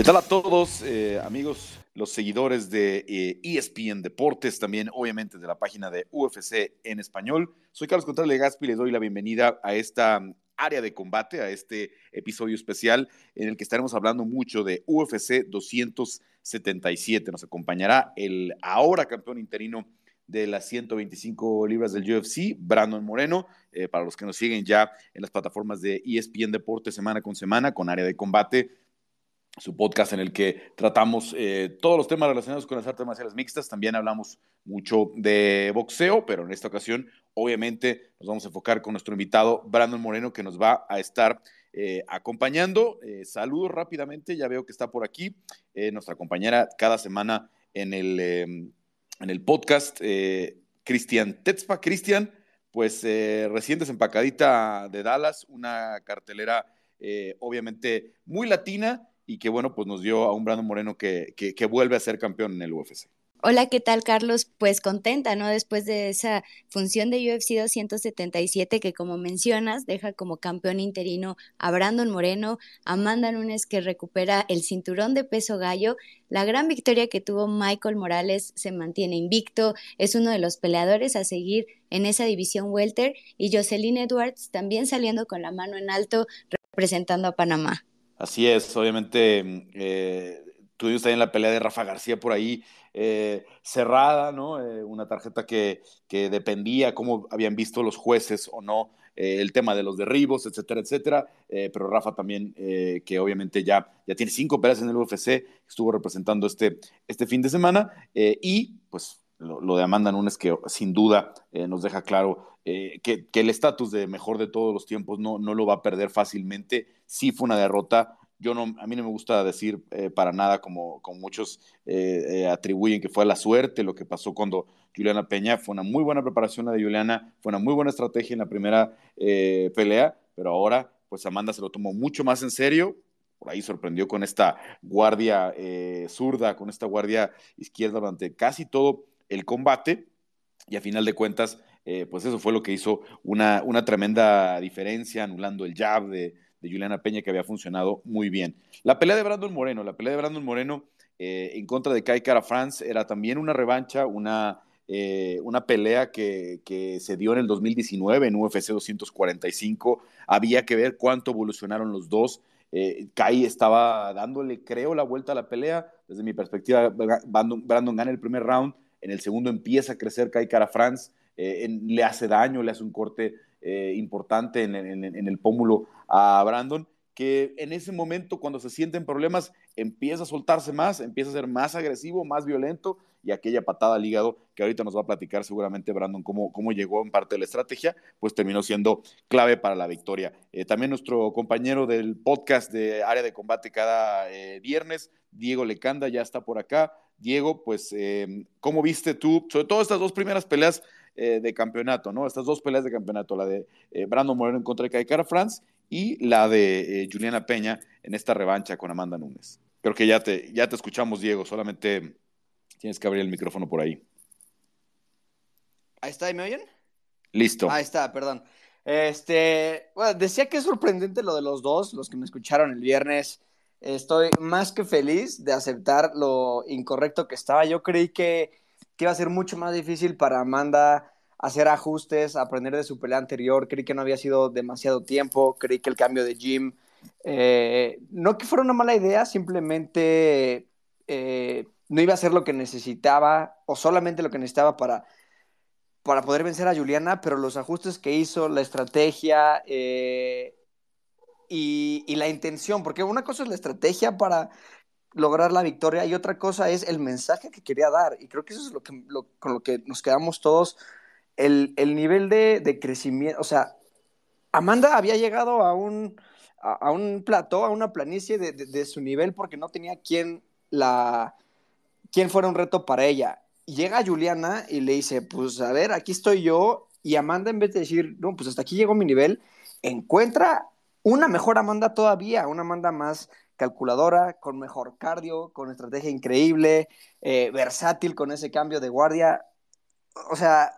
¿Qué tal a todos, eh, amigos, los seguidores de ESPN e Deportes, también obviamente de la página de UFC en español? Soy Carlos Contreras Legaspi y les doy la bienvenida a esta área de combate, a este episodio especial en el que estaremos hablando mucho de UFC 277. Nos acompañará el ahora campeón interino de las 125 libras del UFC, Brandon Moreno, eh, para los que nos siguen ya en las plataformas de ESPN Deportes semana con semana, con área de combate, su podcast en el que tratamos eh, todos los temas relacionados con las artes marciales mixtas. También hablamos mucho de boxeo, pero en esta ocasión, obviamente, nos vamos a enfocar con nuestro invitado Brandon Moreno, que nos va a estar eh, acompañando. saludos rápidamente, ya veo que está por aquí, nuestra compañera cada semana en el en el podcast eh, Cristian Tetzpa. Cristian, pues eh, recién desempacadita de Dallas, una cartelera eh, obviamente muy latina y que bueno, pues nos dio a un Brandon Moreno que, que vuelve a ser campeón en el UFC. Hola, ¿qué tal, Carlos? Pues contenta, ¿no? Después de esa función de UFC 277 que, como mencionas, deja como campeón interino a Brandon Moreno, Amanda Nunes que recupera el cinturón de peso gallo. La gran victoria que tuvo Michael Morales se mantiene invicto, es uno de los peleadores a seguir en esa división welter y Jocelyn Edwards también saliendo con la mano en alto representando a Panamá. Así es, obviamente eh, tuvimos también la pelea de Rafa García por ahí eh, cerrada, ¿no? Eh, una tarjeta que, que, dependía cómo habían visto los jueces o no eh, el tema de los derribos, etcétera, etcétera. pero Rafa también, que obviamente ya, ya tiene cinco peleas en el UFC, estuvo representando este, este fin de semana y pues lo, de Amanda Nunes que sin duda nos deja claro que, que, el estatus de mejor de todos los tiempos no, no lo va a perder fácilmente. Sí fue una derrota yo no, a mí no me gusta decir eh, para nada como, como muchos eh, eh, atribuyen que fue la suerte lo que pasó cuando Juliana Peña. Fue una muy buena preparación la de Juliana, fue una muy buena estrategia en la primera pelea, pero ahora pues Amanda se lo tomó mucho más en serio. Por ahí sorprendió con esta guardia zurda, con esta guardia izquierda durante casi todo el combate. Y a final de cuentas, pues eso fue lo que hizo una, una tremenda diferencia, anulando el jab de, de Juliana Peña que había funcionado muy bien. La pelea de Brandon Moreno, la pelea de Brandon Moreno eh, en contra de Kai Cara France era también una revancha, una, eh, una pelea que, se dio en el 2019 en UFC 245. Había que ver cuánto evolucionaron los dos. Eh, Kai estaba dándole, creo, la vuelta a la pelea. Desde mi perspectiva, Brandon, gana el primer round. En el segundo empieza a crecer Kai Cara France. le hace daño, le hace un corte importante en, en, el pómulo a Brandon, que en ese momento, cuando se sienten problemas, empieza a soltarse más, empieza a ser más agresivo, más violento, y aquella patada al hígado, que ahorita nos va a platicar seguramente Brandon cómo, cómo llegó en parte de la estrategia, pues terminó siendo clave para la victoria. Eh, también nuestro compañero del podcast de área de combate cada eh, viernes, Diego Lecanda, ya está por acá. Diego, pues, eh, ¿cómo viste tú, sobre todo estas dos primeras peleas de campeonato, ¿no? Estas dos peleas de campeonato, la de Brandon Moreno en contra de Kaikara France y la de eh, Juliana Peña en esta revancha con Amanda Núñez. Creo que ya te, ya te escuchamos, Diego, solamente tienes que abrir el micrófono por ahí. Ahí está, ¿y me oyen? Listo. Ahí está, perdón. Este, bueno, decía que es sorprendente lo de los dos, los que me escucharon el viernes. Estoy más que feliz de aceptar lo incorrecto que estaba. Yo creí que, que iba a ser mucho más difícil para Amanda hacer ajustes, aprender de su pelea anterior. Creí que no había sido demasiado tiempo, creí que el cambio de gym, eh, no que fuera una mala idea, simplemente eh, no iba a ser lo que necesitaba o solamente lo que necesitaba para, para poder vencer a Juliana, pero los ajustes que hizo, la estrategia eh, y, la intención, porque una cosa es la estrategia para lograr la victoria y otra cosa es el mensaje que quería dar. Y creo que eso es lo que, con lo que nos quedamos todos el, nivel de, crecimiento, o sea, Amanda había llegado a un, a, un plató, a una planicie de, su nivel porque no tenía quien la, fuera un reto para ella. llega Juliana y le dice, pues a ver, aquí estoy yo, y Amanda en vez de decir, no, pues hasta aquí llegó mi nivel, encuentra una mejor Amanda todavía, una Amanda más calculadora, con mejor cardio, con estrategia increíble, eh, versátil con ese cambio de guardia. O sea,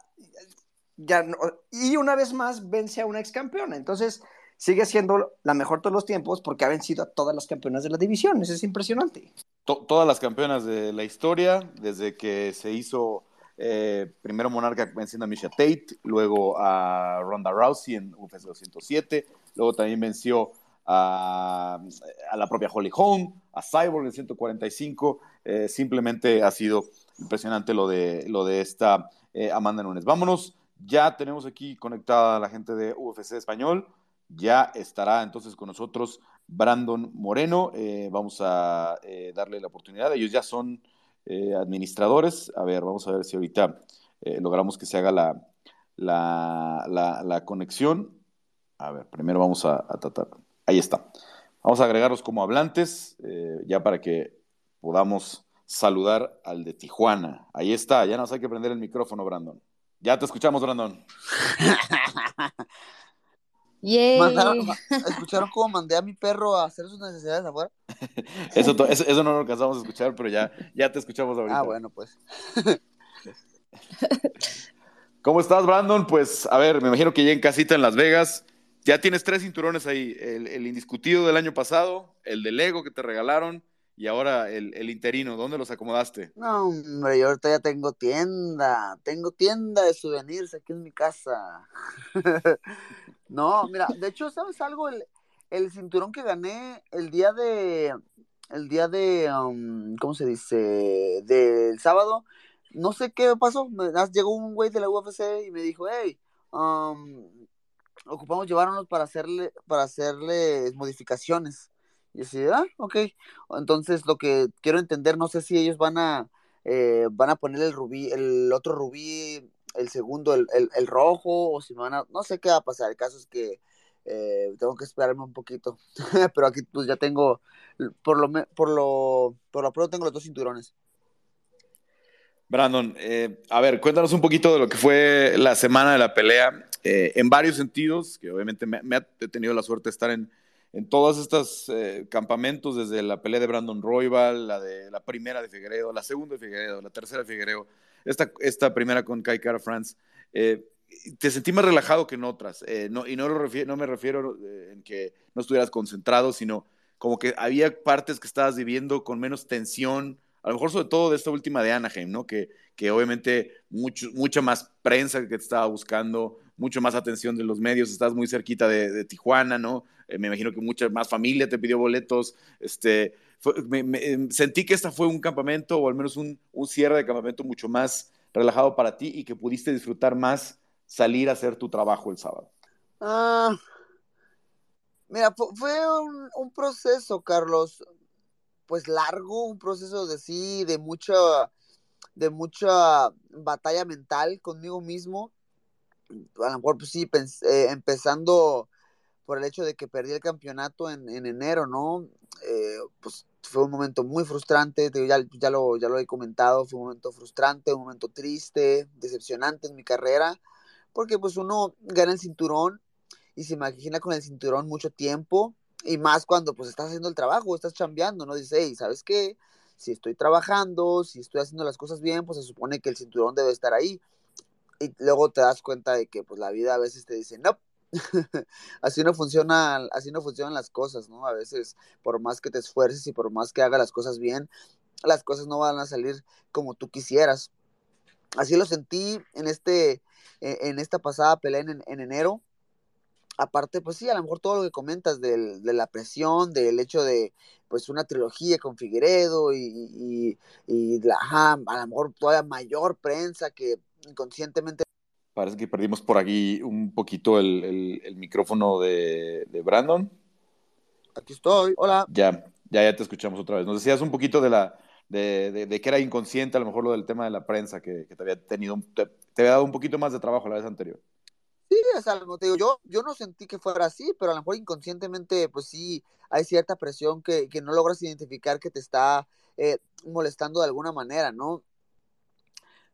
ya y una vez más vence a una ex campeona. Entonces, sigue siendo la mejor todos los tiempos porque ha vencido a todas las campeonas de la división. Eso es impresionante. todas las campeonas de la historia, desde que se hizo eh, primero Monarca venciendo a Misha Tate, luego a Ronda Rousey en UFC 207, luego también venció a, la propia Holly Holm, a Cyborg en 145. Eh, simplemente ha sido impresionante lo de, lo de esta eh, Amanda Nunes. Vámonos, ya tenemos aquí conectada a la gente de UFC Español. Ya estará entonces con nosotros Brandon Moreno. Eh, vamos a darle la oportunidad. Ellos ya son administradores. A ver, vamos a ver si ahorita logramos que se haga la, la, la, conexión. A ver, primero vamos a tratar. Ahí está. Vamos a agregarlos como hablantes, eh, ya para que podamos saludar al de Tijuana. Ahí está, ya nos hay que prender el micrófono, Brandon. Ya te escuchamos, Brandon. ¿Escucharon cómo mandé a mi perro a hacer sus necesidades afuera? eso, eso, no lo alcanzamos a escuchar, pero ya, ya te escuchamos ahorita. Ah, bueno, pues. ¿Cómo estás, Brandon? Pues, a ver, me imagino que ya en casita en Las Vegas, ya tienes tres cinturones ahí, el, indiscutido del año pasado, el del Lego que te regalaron y ahora el, interino. ¿Dónde los acomodaste? No, hombre, yo ahorita ya tengo tienda, tengo tienda de souvenirs aquí en mi casa. no, mira, de hecho, ¿sabes algo? El, cinturón que gané el día de, el día de, um, ¿cómo se dice? Del sábado, no sé qué pasó, llegó un güey de la UFC y me dijo, hey, um, ocupamos llevárnoslos para hacerle, para hacerle modificaciones. Y así, ah, ok. Entonces, lo que quiero entender, no sé si ellos van a, eh, van a poner el rubí, el otro rubí, el segundo, el, el, rojo, o si van a, no sé qué va a pasar. El caso es que eh, tengo que esperarme un poquito. Pero aquí pues ya tengo, por lo, por lo, por lo pronto tengo los dos cinturones. Brandon, eh, a ver, cuéntanos un poquito de lo que fue la semana de la pelea, eh, en varios sentidos, que obviamente me, he tenido la suerte de estar en, en todos estos eh, campamentos, desde la pelea de Brandon Royval, la de la primera de Figueredo, la segunda de Figueredo, la tercera de Figueredo, esta, esta primera con Kai Cara France. te sentí más relajado que en otras, no, y no, lo no me refiero en que no estuvieras concentrado, sino como que había partes que estabas viviendo con menos tensión, a lo mejor sobre todo de esta última de Anaheim, ¿no? Que, que obviamente mucha más prensa que te estaba buscando, mucho más atención de los medios, estás muy cerquita de, Tijuana, ¿no? Eh, me imagino que mucha más familia te pidió boletos, este, em, sentí que esta fue un campamento, o al menos un, un, cierre de campamento mucho más relajado para ti y que pudiste disfrutar más salir a hacer tu trabajo el sábado. Ah, mira, fue un proceso, Carlos pues largo, un proceso de sí, de mucha, de mucha batalla mental conmigo mismo. A lo mejor, pues sí, eh, empezando por el hecho de que perdí el campeonato en, enero, ¿no? Eh, pues fue un momento muy frustrante, ya, ya, lo, ya lo he comentado, fue un momento frustrante, un momento triste, decepcionante en mi carrera, porque pues uno gana el cinturón y se imagina con el cinturón mucho tiempo, y más cuando pues estás haciendo el trabajo, estás chambeando, ¿no? Dices, hey, ¿sabes qué? Si estoy trabajando, si estoy haciendo las cosas bien, pues se supone que el cinturón debe estar ahí. Y luego te das cuenta de que pues la vida a veces te dice, no, así no funciona, así no funcionan las cosas, ¿no? A veces, por más que te esfuerces y por más que hagas las cosas bien, las cosas no van a salir como tú quisieras. Así lo sentí en este, e, en esta pasada pelea en, en enero aparte, pues sí, a lo mejor todo lo que comentas de la presión, del hecho de, pues, una trilogía con Figueredo y, la, a lo mejor todavía mayor prensa que inconscientemente... Parece que perdimos por aquí un poquito el, micrófono de, Brandon. Aquí estoy, hola. Ya, ya, ya te escuchamos otra vez. Nos decías un poquito de la... De, que era inconsciente, a lo mejor lo del tema de la prensa, que, te había tenido, te había dado un poquito más de trabajo la vez anterior. Sí, es algo, te digo, yo, yo no sentí que fuera así, pero a lo mejor inconscientemente, pues sí, hay cierta presión que, que no logras identificar que te está eh, molestando de alguna manera, ¿no?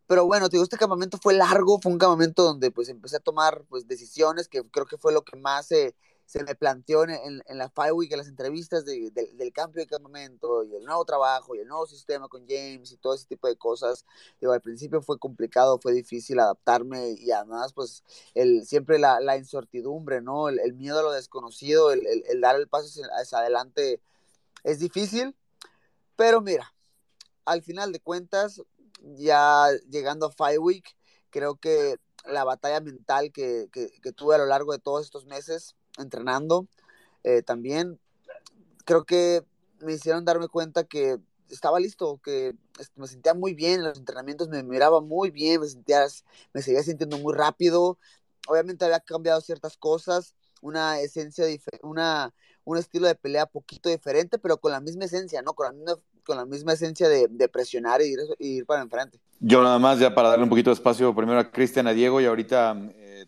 Pero bueno, te digo, este campamento fue largo, fue un campamento donde pues empecé a tomar pues decisiones, que creo que fue lo que más se, se me planteó en, en, la Five Week, en las entrevistas del cambio de campamento y el nuevo trabajo y el nuevo sistema con James y todo ese tipo de cosas. Digo, al principio fue complicado, fue difícil adaptarme y además, pues, el, siempre la, la incertidumbre, ¿no? El, miedo a lo desconocido, el, el, dar el paso hacia adelante es difícil, pero mira, al final de cuentas, ya llegando a Five Week, creo que la batalla mental que, que, que tuve a lo largo de todos estos meses entrenando. Eh, también creo que me hicieron darme cuenta que estaba listo, que me sentía muy bien en los entrenamientos, me miraba muy bien, me sentía, me seguía sintiendo muy rápido. Obviamente había cambiado ciertas cosas, una esencia, una, un estilo de pelea poquito diferente, pero con la misma esencia, ¿no? Con la misma, con la misma esencia de, de presionar y ir, ir, para enfrente. Yo nada más, ya para darle un poquito de espacio primero a Cristian, a Diego y ahorita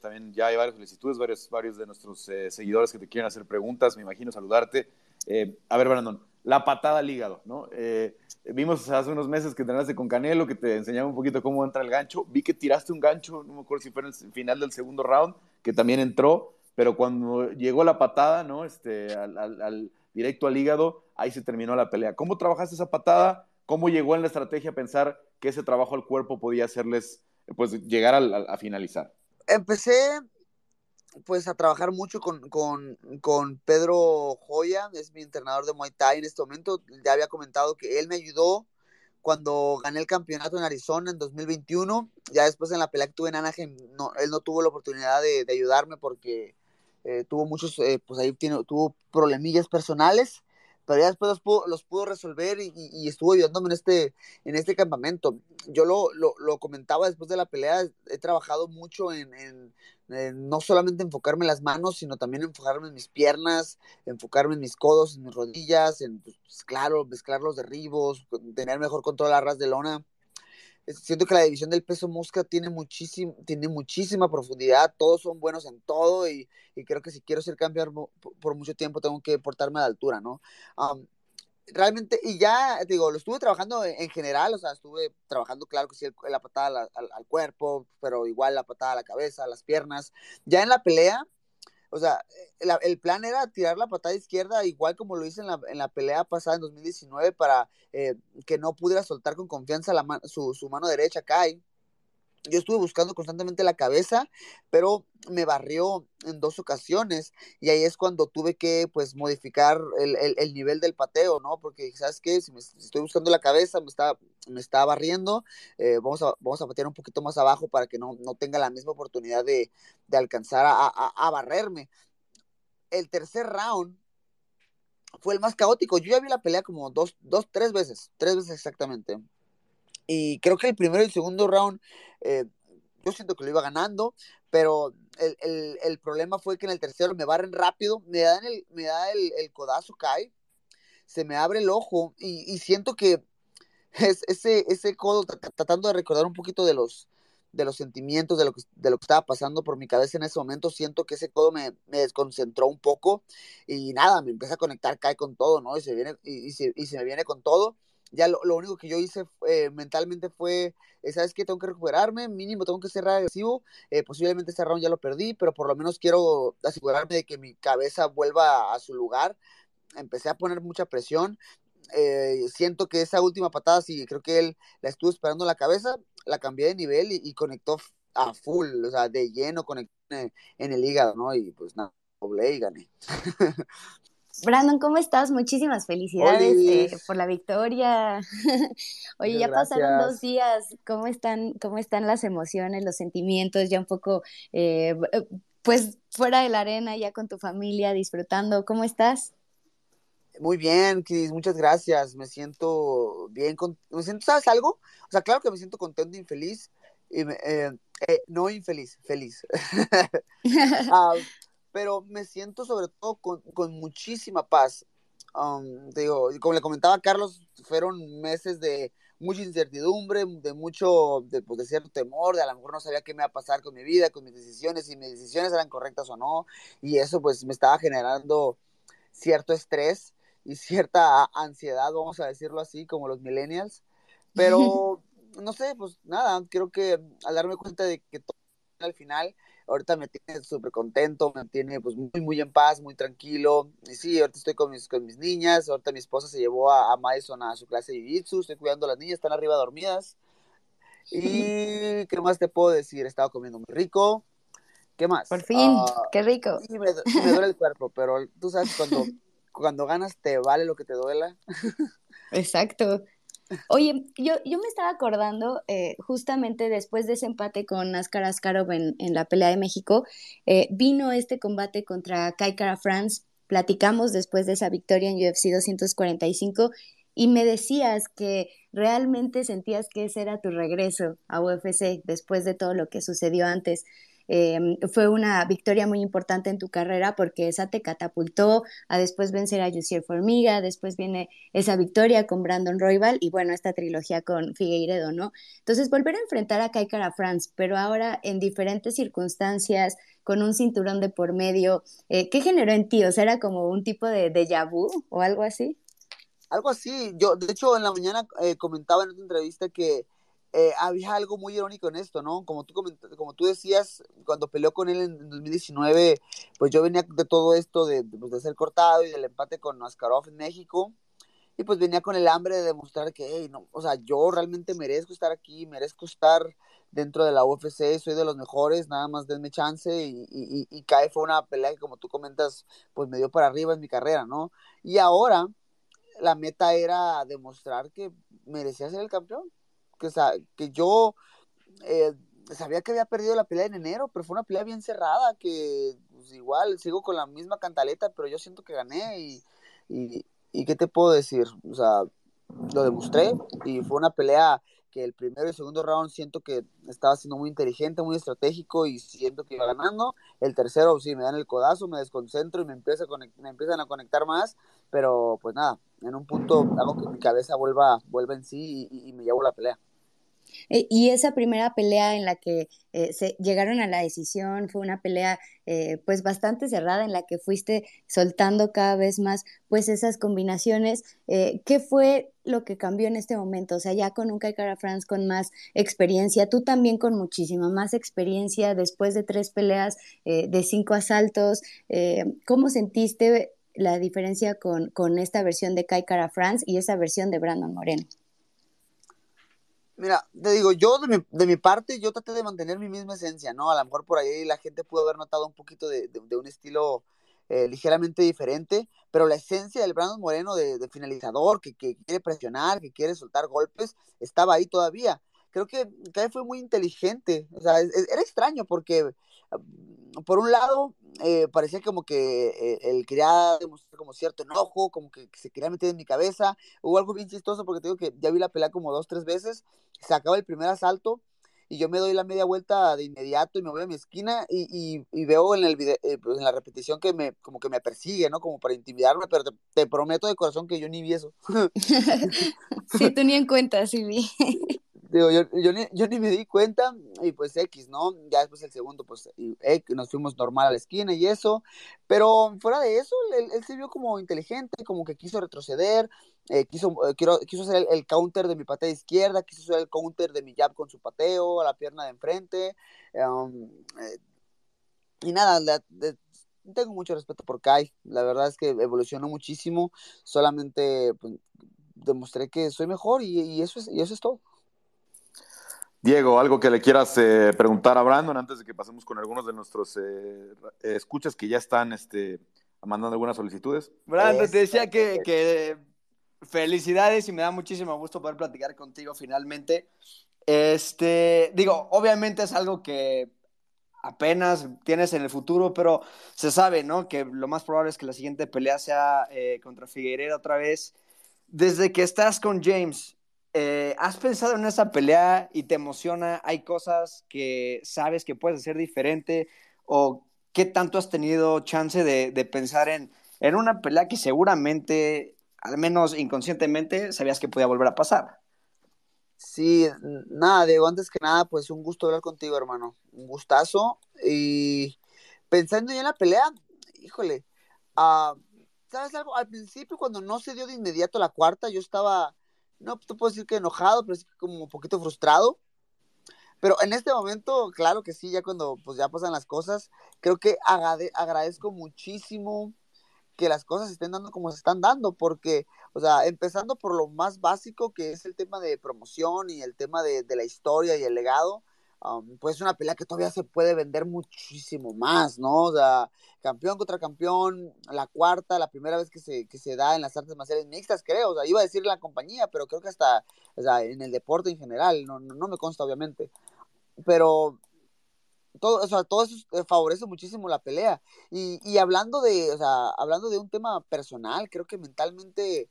también ya hay varias solicitudes, varios, varios de nuestros eh, seguidores que te quieren hacer preguntas, me imagino saludarte. Eh, a ver, Brandon, la patada al hígado, ¿no? Eh, vimos hace unos meses que entrenaste con Canelo, que te enseñaba un poquito cómo entra el gancho. Vi que tiraste un gancho, no me acuerdo si fue en el final del segundo round, que también entró, pero cuando llegó la patada, ¿no? Este, al, al, directo al hígado, ahí se terminó la pelea. ¿Cómo trabajaste esa patada? ¿Cómo llegó en la estrategia a pensar que ese trabajo al cuerpo podía hacerles, pues, llegar a finalizar? empecé pues a trabajar mucho con, con, con, Pedro Joya, es mi entrenador de Muay Thai en este momento. Ya había comentado que él me ayudó cuando gané el campeonato en Arizona en 2021. Ya después en la pelea que tuve en Anaheim, no, él no tuvo la oportunidad de, ayudarme porque eh, tuvo muchos, eh, pues ahí tuvo problemillas personales pero ya después los pudo, los pudo resolver y, estuvo ayudándome en este, en este campamento. Yo lo, lo, lo, comentaba después de la pelea, he trabajado mucho en, no solamente enfocarme en las manos, sino también enfocarme en mis piernas, enfocarme en mis codos, en mis rodillas, en, pues, claro, mezclar los derribos, tener mejor control a ras de lona siento que la división del peso mosca tiene, muchísimo, tiene muchísima profundidad, todos son buenos en todo y, y creo que si quiero ser campeón por, mucho tiempo tengo que portarme a la altura, ¿no? realmente, y ya, digo, lo estuve trabajando en, general, o sea, estuve trabajando, claro que sí, la patada al, al, cuerpo, pero igual la patada a la cabeza, a las piernas. Ya en la pelea, o sea, el plan era tirar la patada izquierda igual como lo hice en la, en la pelea pasada en 2019 para eh, que no pudiera soltar con confianza la su, su, mano derecha, Kai yo estuve buscando constantemente la cabeza, pero me barrió en dos ocasiones y ahí es cuando tuve que pues modificar el, el, nivel del pateo, ¿no? Porque, ¿sabes qué? Si, me, estoy buscando la cabeza, me está, me está barriendo, eh, vamos, a, vamos a patear un poquito más abajo para que no, no tenga la misma oportunidad de, de alcanzar a, a, a barrerme. El tercer round fue el más caótico. Yo ya vi la pelea como dos, dos, tres veces, tres veces exactamente. Y creo que el primero y el segundo round, eh, yo siento que lo iba ganando, pero el, el, el, problema fue que en el tercero me barren rápido, me dan el, me da el, el codazo, cae, se me abre el ojo y, y siento que es, ese, ese codo, tratando de recordar un poquito de los, de los sentimientos, de lo, que, de lo que estaba pasando por mi cabeza en ese momento, siento que ese codo me, me desconcentró un poco y nada, me empieza a conectar, cae con todo, ¿no? Y se, viene, y, se, y se me viene con todo ya lo, lo, único que yo hice eh, mentalmente fue, eh, ¿sabes qué? Tengo que recuperarme, mínimo tengo que ser agresivo, eh, posiblemente este round ya lo perdí, pero por lo menos quiero asegurarme de que mi cabeza vuelva a, su lugar. Empecé a poner mucha presión, eh, siento que esa última patada, sí, creo que él la estuvo esperando en la cabeza, la cambié de nivel y, y conectó a full, o sea, de lleno conectó en, en el hígado, ¿no? Y pues nada, doble y gané. Brandon, ¿cómo estás? Muchísimas felicidades eh, por la victoria. Oye, ya pasaron dos días. ¿Cómo están, cómo están las emociones, los sentimientos? Ya un poco, eh, eh, pues, fuera de la arena, ya con tu familia, disfrutando. ¿Cómo estás? Muy bien, Cris, muchas gracias. Me siento bien. Con... Me siento, ¿sabes algo? O sea, claro que me siento contento y feliz. Y eh, eh, no infeliz, feliz. uh, pero me siento sobre todo con, con muchísima paz. Um, digo, como le comentaba a Carlos, fueron meses de mucha incertidumbre, de mucho, de, pues, de cierto temor, de a lo mejor no sabía qué me iba a pasar con mi vida, con mis decisiones, si mis decisiones eran correctas o no, y eso pues me estaba generando cierto estrés y cierta ansiedad, vamos a decirlo así, como los millennials, pero no sé, pues nada, creo que al darme cuenta de que todo al final ahorita me tiene súper contento, me tiene pues muy, muy en paz, muy tranquilo. Y sí, ahorita estoy con mis, con mis niñas, ahorita mi esposa se llevó a, a Madison a su clase de jiu estoy cuidando a las niñas, están arriba dormidas. Y qué más te puedo decir, he estado comiendo muy rico. ¿Qué más? Por fin, ah, qué rico. Sí, me, me, duele el cuerpo, pero tú sabes, cuando, cuando ganas te vale lo que te duela. Exacto. Oye, yo, yo me estaba acordando, eh, justamente después de ese empate con Askar Askarov en, la pelea de México, eh, vino este combate contra Kai Kara France, platicamos después de esa victoria en UFC 245 y me decías que realmente sentías que ese era tu regreso a UFC después de todo lo que sucedió antes. Em, fue una victoria muy importante en tu carrera porque esa te catapultó a después vencer a Yusier Formiga, después viene esa victoria con Brandon Royval y bueno, esta trilogía con Figueiredo, ¿no? Entonces, volver a enfrentar a Kai Kara France, pero ahora en diferentes circunstancias, con un cinturón de por medio, eh, ¿qué generó en ti? O sea, era como un tipo de déjà vu o algo así. Algo así, yo de hecho en la mañana eh, comentaba en otra entrevista que eh, había algo muy irónico en esto, ¿no? Como tú, como tú decías, cuando peleó con él en 2019, pues yo venía de todo esto de, pues, de ser cortado y del empate con Askarov en México, y pues venía con el hambre de demostrar que, hey, no, o sea, yo realmente merezco estar aquí, merezco estar dentro de la UFC, soy de los mejores, nada más denme chance, y, y, y CAE fue una pelea que, como tú comentas, pues me dio para arriba en mi carrera, ¿no? Y ahora la meta era demostrar que merecía ser el campeón que, que yo eh, sabía que había perdido la pelea en enero, pero fue una pelea bien cerrada, que pues, igual sigo con la misma cantaleta, pero yo siento que gané y, y, y ¿qué te puedo decir? O sea, lo demostré y fue una pelea que el primero y segundo round siento que estaba siendo muy inteligente, muy estratégico y siento que iba ganando. El tercero, sí, me dan el codazo, me desconcentro y me, empieza a me empiezan a conectar más, pero pues nada, en un punto hago que mi cabeza vuelva, vuelva en sí y me llevo la pelea. Eh, y esa primera pelea en la que eh, se llegaron a la decisión fue una pelea eh, pues bastante cerrada en la que fuiste soltando cada vez más pues esas combinaciones. ¿Qué fue lo que cambió en este momento? O sea, ya con un Kaikara France con más experiencia, tú también con muchísima más experiencia después de tres peleas de cinco asaltos. ¿Cómo sentiste la diferencia con, con esta versión de Kai France y esa versión de Brandon Moreno? Mira, te digo, yo de mi, de mi, parte, yo traté de mantener mi misma esencia, ¿no? A lo mejor por ahí la gente pudo haber notado un poquito de, de, un estilo eh, ligeramente diferente, pero la esencia del Brandon Moreno de, de finalizador, que, que, quiere presionar, que quiere soltar golpes, estaba ahí todavía. Creo que Kai fue muy inteligente, o sea, era extraño porque por un lado, eh, parecía como que eh, él quería demostrar como cierto enojo, como que, se quería meter en mi cabeza. Hubo algo bien chistoso porque te digo que ya vi la pelea como dos, tres veces. Se acaba el primer asalto y yo me doy la media vuelta de inmediato y me voy a mi esquina y, y, veo en, el video, eh, pues en la repetición que me, como que me persigue, ¿no? Como para intimidarme, pero te, te prometo de corazón que yo ni vi eso. sí, tú ni en cuenta, sí vi. Digo, yo, yo, ni, yo, ni, me di cuenta y pues X, ¿no? Ya después el segundo, pues eh, nos fuimos normal a la esquina y eso, pero fuera de eso, él, él se vio como inteligente, como que quiso retroceder, eh, quiso, eh, quiero, quiso hacer el, counter de mi patea izquierda, quiso hacer el counter de mi jab con su pateo a la pierna de enfrente, um, y nada, tengo mucho respeto por Kai, la verdad es que evolucionó muchísimo, solamente pues, demostré que soy mejor y, y, eso es, y eso es todo. Diego, algo que le quieras eh, preguntar a Brandon antes de que pasemos con algunos de nuestros eh, escuchas que ya están este, mandando algunas solicitudes. Brandon, te decía que, que, felicidades y me da muchísimo gusto poder platicar contigo finalmente. Este, digo, obviamente es algo que apenas tienes en el futuro, pero se sabe, ¿no? Que lo más probable es que la siguiente pelea sea eh, contra Figueiredo otra vez. Desde que estás con James, eh, ¿Has pensado en esa pelea y te emociona? ¿Hay cosas que sabes que puedes hacer diferente? ¿O qué tanto has tenido chance de, pensar en, en, una pelea que seguramente, al menos inconscientemente, sabías que podía volver a pasar? Sí, nada, Diego, antes que nada, pues un gusto hablar contigo, hermano. Un gustazo. Y pensando ya en la pelea, híjole, uh, ¿sabes algo? Al principio, cuando no se dio de inmediato la cuarta, yo estaba no te puedo decir que enojado, pero sí como un poquito frustrado. Pero en este momento, claro que sí, ya cuando pues ya pasan las cosas, creo que agradezco muchísimo que las cosas estén dando como se están dando, porque, o sea, empezando por lo más básico que es el tema de promoción y el tema de, de la historia y el legado, um, pues es una pelea que todavía se puede vender muchísimo más, ¿no? O sea, campeón contra campeón, la cuarta, la primera vez que se, que se da en las artes marciales mixtas, creo, o sea, iba a decir la compañía, pero creo que hasta, o sea, en el deporte en general, no, no, no me consta obviamente, pero todo, o sea, todo eso eh, favorece muchísimo la pelea. Y, y hablando de, o sea, hablando de un tema personal, creo que mentalmente,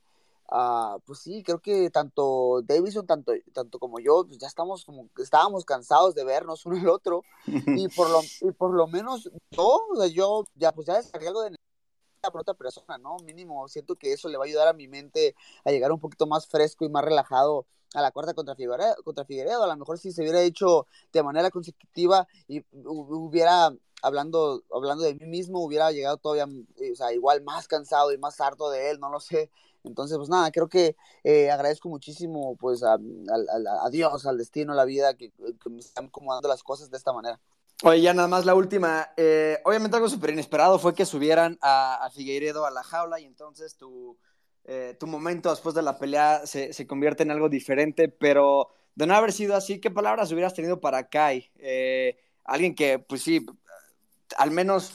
uh, pues sí, creo que tanto Davison, tanto, tanto como yo, pues ya estamos como, estábamos cansados de vernos uno el otro. y por lo, y por lo menos yo, o sea, yo ya pues ya descargué algo de por otra persona, ¿no? Mínimo, siento que eso le va a ayudar a mi mente a llegar un poquito más fresco y más relajado a la cuarta contra Figueredo, contra Figueredo. A lo mejor si se hubiera hecho de manera consecutiva y hubiera, hablando, hablando de mí mismo, hubiera llegado todavía, eh, o sea, igual más cansado y más harto de él, no lo sé. Entonces, pues nada, creo que eh, agradezco muchísimo, pues, a, Dios, al destino, a la vida, que, me están acomodando las cosas de esta manera. Oye, ya nada más la última. Eh, obviamente algo súper inesperado fue que subieran a, a, Figueiredo a la jaula y entonces tu, eh, tu momento después de la pelea se, se, convierte en algo diferente, pero de no haber sido así, ¿qué palabras hubieras tenido para Kai? Eh, alguien que, pues sí, al menos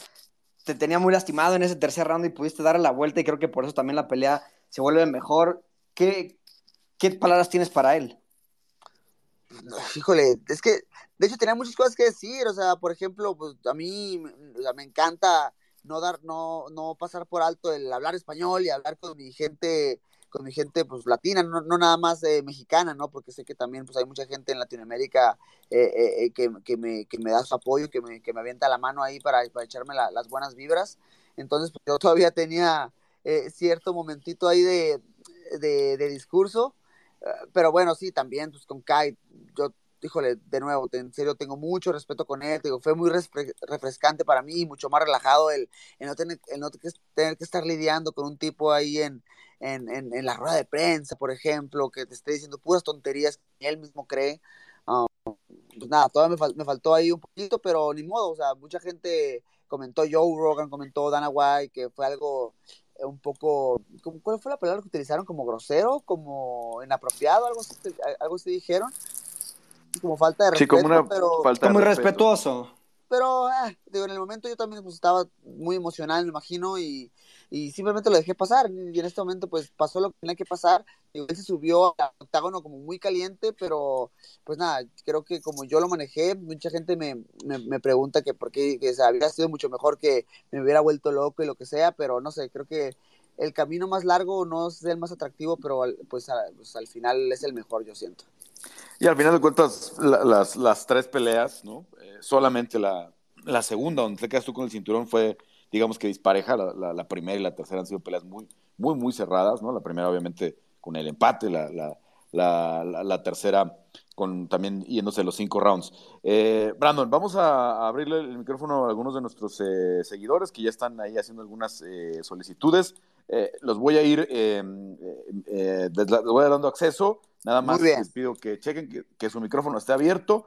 te tenía muy lastimado en ese tercer round y pudiste darle la vuelta y creo que por eso también la pelea se vuelve mejor. ¿Qué, qué palabras tienes para él? Híjole, es que de hecho tenía muchas cosas que decir, o sea, por ejemplo, pues a mí o sea, me encanta no dar, no, no pasar por alto el hablar español y hablar con mi gente, con mi gente pues latina, no, no nada más eh, mexicana, ¿no? Porque sé que también pues hay mucha gente en Latinoamérica eh, eh, que, que, me, que me da su apoyo, que me, que me avienta la mano ahí para, para echarme las buenas vibras. Entonces, pues, yo todavía tenía cierto momentito ahí de, de, discurso pero bueno, sí, también pues con Kai, yo, híjole, de nuevo, en serio tengo mucho respeto con él, fue muy refrescante para mí, mucho más relajado el, no, tener, el no tener que estar lidiando con un tipo ahí en, en, en, la rueda de prensa, por ejemplo, que te esté diciendo puras tonterías que él mismo cree. Um, pues nada, todavía me, me, faltó ahí un poquito, pero ni modo, o sea, mucha gente comentó, Joe Rogan comentó, Dana White, que fue algo un poco, ¿cuál fue la palabra que utilizaron? ¿Como grosero? ¿Como inapropiado? ¿Algo así, algo así dijeron? Como falta de respeto, como una pero... Falta muy respetuoso. Pero, eh, digo, en el momento yo también pues, estaba muy emocional, me imagino, y, y simplemente lo dejé pasar. Y en este momento, pues pasó lo que tenía que pasar. Digo, él se subió al octágono como muy caliente, pero pues nada, creo que como yo lo manejé, mucha gente me, me, me pregunta que por qué, que o había sido mucho mejor que me hubiera vuelto loco y lo que sea, pero no sé, creo que el camino más largo no es el más atractivo, pero pues, pues al final es el mejor, yo siento. Y al final de cuentas, las, las tres peleas, ¿no? Eh, solamente la, la segunda, donde te quedas tú con el cinturón, fue digamos que dispareja. La, la, primera y la tercera han sido peleas muy, muy, muy cerradas, ¿no? La primera, obviamente, con el empate, la, la tercera con también yéndose los cinco rounds. Eh, Brandon, vamos a, abrirle el micrófono a algunos de nuestros eh, seguidores que ya están ahí haciendo algunas eh, solicitudes. los voy a ir, les, voy dando acceso. Nada más les pido que chequen que, que su micrófono esté abierto,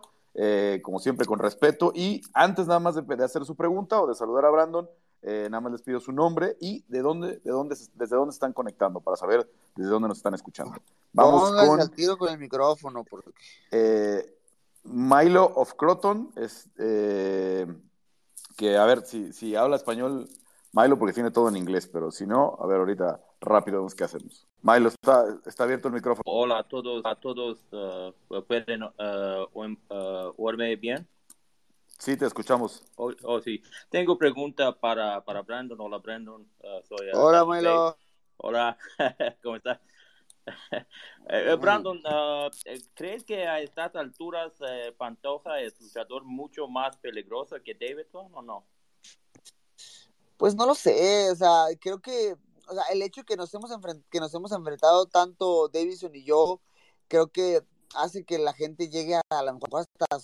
como siempre con respeto. Y antes nada más de, de hacer su pregunta o de saludar a Brandon, eh, nada más les pido su nombre y de dónde, de dónde, desde dónde están conectando para saber desde dónde nos están escuchando. Vamos con el tiro con el micrófono. Porque... Eh, Milo of Croton es eh, que a ver si, si habla español Milo porque tiene todo en inglés, pero si no, a ver ahorita rápido vemos qué hacemos. Milo está, está abierto el micrófono. Hola a todos, a todos uh, pueden uh, uh, oírme bien. Sí, te escuchamos. Oh, oh, sí. Tengo pregunta para, para Brandon. Hola, Brandon. Uh, soy, uh, Hola, Milo. Hola, ¿cómo estás? Brandon, uh, ¿crees que a estas alturas eh, Pantoja es luchador mucho más peligroso que Davidson o no? Pues no lo sé, o sea, creo que o sea, el hecho que nos hemos que nos hemos enfrentado tanto Davidson y yo, creo que hace que la gente llegue a, a lo mejor hasta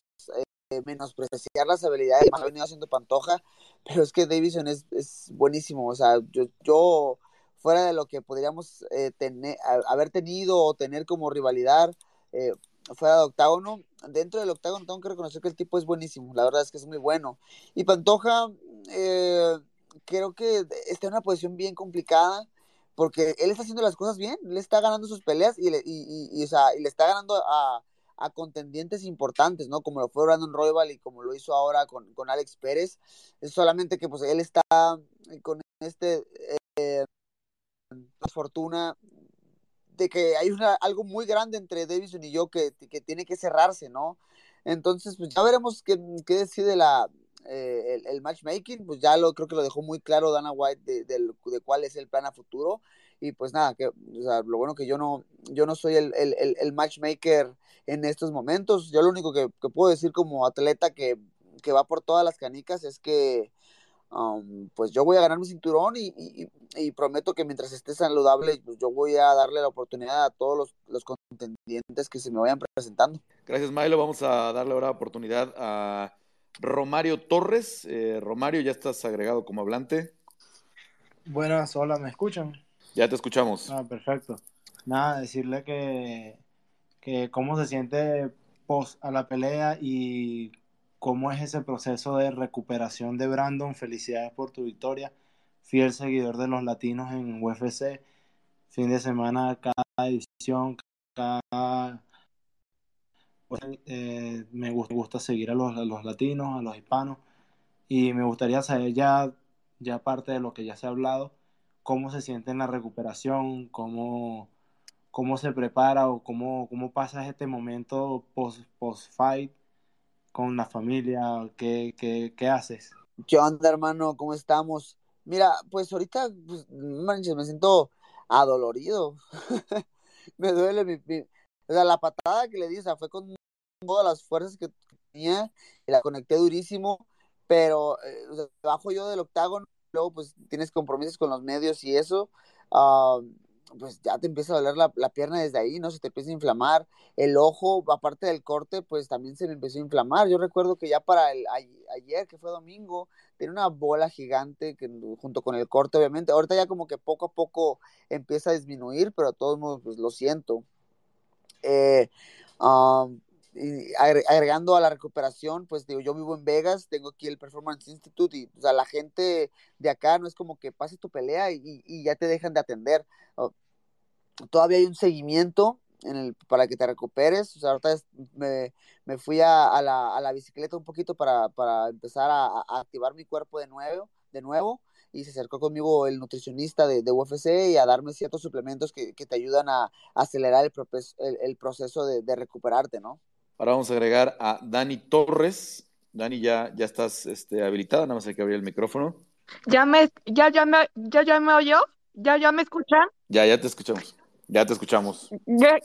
menospreciar las habilidades que ha venido haciendo Pantoja, pero es que Davison es, es buenísimo, o sea, yo, yo fuera de lo que podríamos eh, tener, haber tenido o tener como rivalidad, eh, fuera de octágono. Dentro del octágono tengo que reconocer que el tipo es buenísimo, la verdad es que es muy bueno. Y Pantoja, eh, creo que está en una posición bien complicada porque él está haciendo las cosas bien, le está ganando sus peleas y le, y, y, o sea, y le está ganando a, a, contendientes importantes, ¿no? Como lo fue Brandon Royal y como lo hizo ahora con, con Alex Pérez. Es solamente que pues él está con este eh, fortuna de que hay una, algo muy grande entre Davison y yo que, que tiene que cerrarse, ¿no? Entonces, pues ya veremos qué, qué decide la, eh, el, el, matchmaking, pues ya lo creo que lo dejó muy claro Dana White de, de, de, cuál es el plan a futuro. Y pues nada, que, o sea, lo bueno que yo no, yo no soy el, el, el matchmaker en estos momentos. Yo lo único que, que puedo decir como atleta que, que, va por todas las canicas es que um, pues yo voy a ganar mi cinturón y, y, y, prometo que mientras esté saludable, pues yo voy a darle la oportunidad a todos los, los contendientes que se me vayan presentando. Gracias, Milo. Vamos a darle ahora oportunidad a Romario Torres. Eh, Romario, ya estás agregado como hablante. Buenas, hola, ¿me escuchan? Ya te escuchamos. Ah, perfecto. Nada, decirle que, que cómo se siente post a la pelea y cómo es ese proceso de recuperación de Brandon. Felicidades por tu victoria. Fiel seguidor de los latinos en UFC. Fin de semana, cada edición, cada eh, me gusta, seguir a los, latinos, a los hispanos, y me gustaría saber ya, ya parte de lo que ya se ha hablado, cómo se siente en la recuperación, cómo, cómo se prepara o cómo, cómo pasa este momento post-fight post con la familia, ¿qué, qué, qué haces? ¿Qué onda, hermano? ¿Cómo estamos? Mira, pues ahorita pues, manches, me siento adolorido. me duele mi, mi, o sea, la patada que le di, o sea, fue con todas las fuerzas que tenía y la conecté durísimo, pero eh, bajo yo del octágono, luego pues tienes compromisos con los medios y eso, uh, pues ya te empieza a doler la, pierna desde ahí, ¿no? Se te empieza a inflamar, el ojo, aparte del corte, pues también se me empezó a inflamar. Yo recuerdo que ya para el ayer, que fue domingo, tenía una bola gigante que, junto con el corte, obviamente. Ahorita ya como que poco a poco empieza a disminuir, pero de todos modos, pues lo siento. Eh, um, agregando a la recuperación, pues digo, yo vivo en Vegas, tengo aquí el Performance Institute y o sea, la gente de acá no es como que pase tu pelea y, ya te dejan de atender. todavía hay un seguimiento para que te recuperes. O sea, ahorita me, fui a, la, bicicleta un poquito para, para empezar a, a, activar mi cuerpo de nuevo, de nuevo. Y se acercó conmigo el nutricionista de, de UFC y a darme ciertos suplementos que, que te ayudan a, acelerar el, el, el proceso de, de recuperarte, ¿no? Ahora vamos a agregar a Dani Torres. Dani, ya, ya estás este, habilitada, nada más hay que abrir el micrófono. ¿Ya me, ya, ya me, ya, ya me oyó? ¿Ya, ya me escuchan? Ya, ya te escuchamos. Ya te escuchamos.